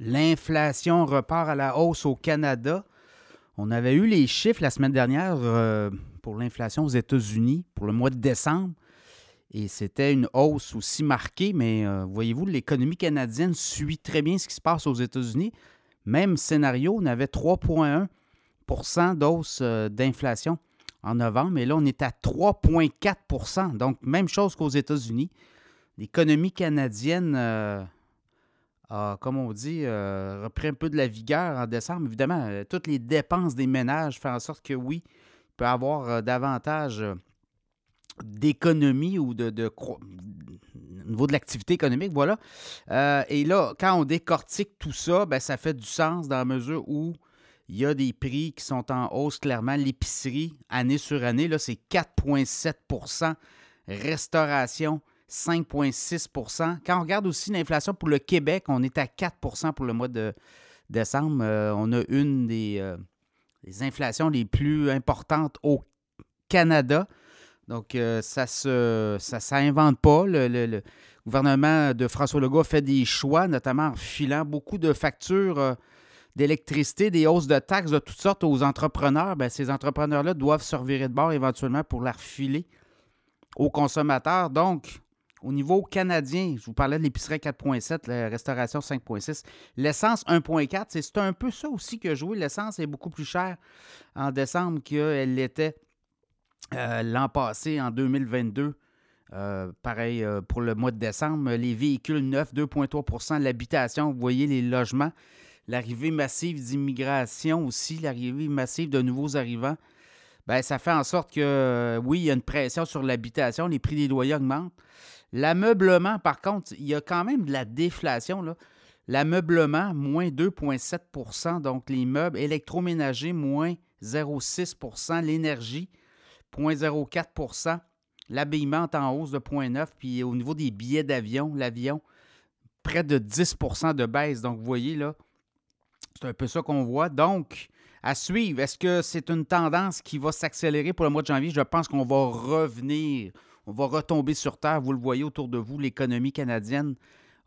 L'inflation repart à la hausse au Canada. On avait eu les chiffres la semaine dernière euh, pour l'inflation aux États-Unis pour le mois de décembre. Et c'était une hausse aussi marquée, mais euh, voyez-vous, l'économie canadienne suit très bien ce qui se passe aux États-Unis. Même scénario, on avait 3,1% d'hausse euh, d'inflation en novembre, et là, on est à 3,4% Donc, même chose qu'aux États-Unis. L'économie canadienne a, comme on dit, euh, repris un peu de la vigueur en décembre. Évidemment, euh, toutes les dépenses des ménages font en sorte que oui, il peut y avoir euh, davantage d'économie ou de, de, au niveau de l'activité économique, voilà. et là, quand on décortique tout ça, ben, ça fait du sens dans la mesure où il y a des prix qui sont en hausse clairement. L'épicerie, année sur année, là, c'est 4,7% Restauration, 5,6% Quand on regarde aussi l'inflation pour le Québec, on est à 4% pour le mois de décembre. Euh, on a une euh, des, inflations les plus importantes au Canada. Donc, euh, ça ne ça, s'invente pas. Le, gouvernement de François Legault fait des choix, notamment en filant beaucoup de factures d'électricité, des hausses de taxes de toutes sortes aux entrepreneurs. Bien, ces entrepreneurs-là doivent se revirer de bord éventuellement pour la refiler aux consommateurs. Donc, au niveau canadien, je vous parlais de l'épicerie 4.7, la restauration 5.6. L'essence 1.4, c'est un peu ça aussi que joué. L'essence est beaucoup plus chère en décembre qu'elle l'était euh, l'an passé, en 2022. Euh, pareil euh, pour le mois de décembre. Les véhicules neufs, 2,3% L'habitation, vous voyez les logements. L'arrivée massive d'immigration aussi, l'arrivée massive de nouveaux arrivants. Bien, ça fait en sorte que, oui, il y a une pression sur l'habitation, les prix des loyers augmentent. L'ameublement, par contre, il y a quand même de la déflation. L'ameublement, moins 2,7% donc les meubles électroménagers, moins 0,6% l'énergie, 0,04% l'habillement en hausse de 0,9 puis au niveau des billets d'avion, l'avion, près de 10% de baisse. Donc, vous voyez, là, c'est un peu ça qu'on voit. Donc, à suivre, est-ce que c'est une tendance qui va s'accélérer pour le mois de janvier? Je pense qu'on va revenir on va retomber sur terre. Vous le voyez autour de vous, l'économie canadienne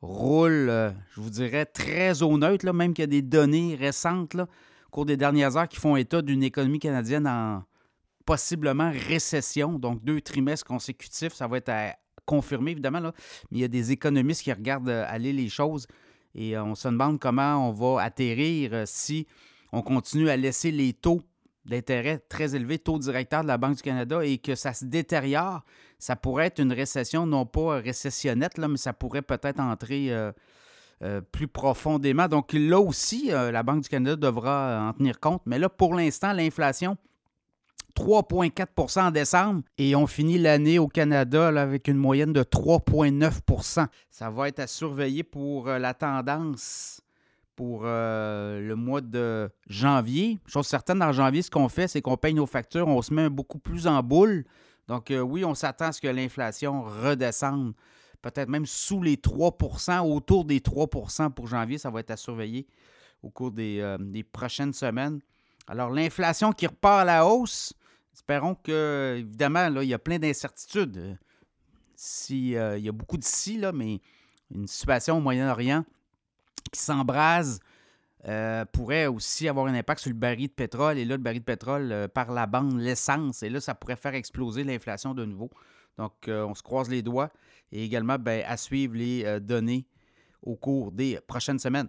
roule, euh, je vous dirais, très au neutre, là, même qu'il y a des données récentes au cours des dernières heures qui font état d'une économie canadienne en possiblement récession, donc deux trimestres consécutifs. Ça va être à confirmer, évidemment, là, mais il y a des économistes qui regardent euh, aller les choses et euh, on se demande comment on va atterrir si on continue à laisser les taux d'intérêt très élevés, taux directeur de la Banque du Canada, et que ça se détériore ça pourrait être une récession, non pas récessionnette, là, mais ça pourrait peut-être entrer euh, euh, plus profondément. Donc là aussi, euh, la Banque du Canada devra en tenir compte. Mais là, pour l'instant, l'inflation, 3,4% en décembre et on finit l'année au Canada avec une moyenne de 3,9% Ça va être à surveiller pour la tendance pour le mois de janvier. Chose certaine, en janvier, ce qu'on fait, c'est qu'on paye nos factures, on se met beaucoup plus en boule. Donc, euh, oui, on s'attend à ce que l'inflation redescende, peut-être même sous les 3% autour des 3% pour janvier. Ça va être à surveiller au cours des, euh, prochaines semaines. Alors, l'inflation qui repart à la hausse, espérons que, évidemment, là, il y a plein d'incertitudes. Si, euh, il y a beaucoup de si, là, mais une situation au Moyen-Orient qui s'embrase euh, pourrait aussi avoir un impact sur le baril de pétrole. Et là, le baril de pétrole, euh, par la bande, l'essence. Et là, ça pourrait faire exploser l'inflation de nouveau. Donc, euh, on se croise les doigts. Et également, ben, à suivre les données au cours des prochaines semaines.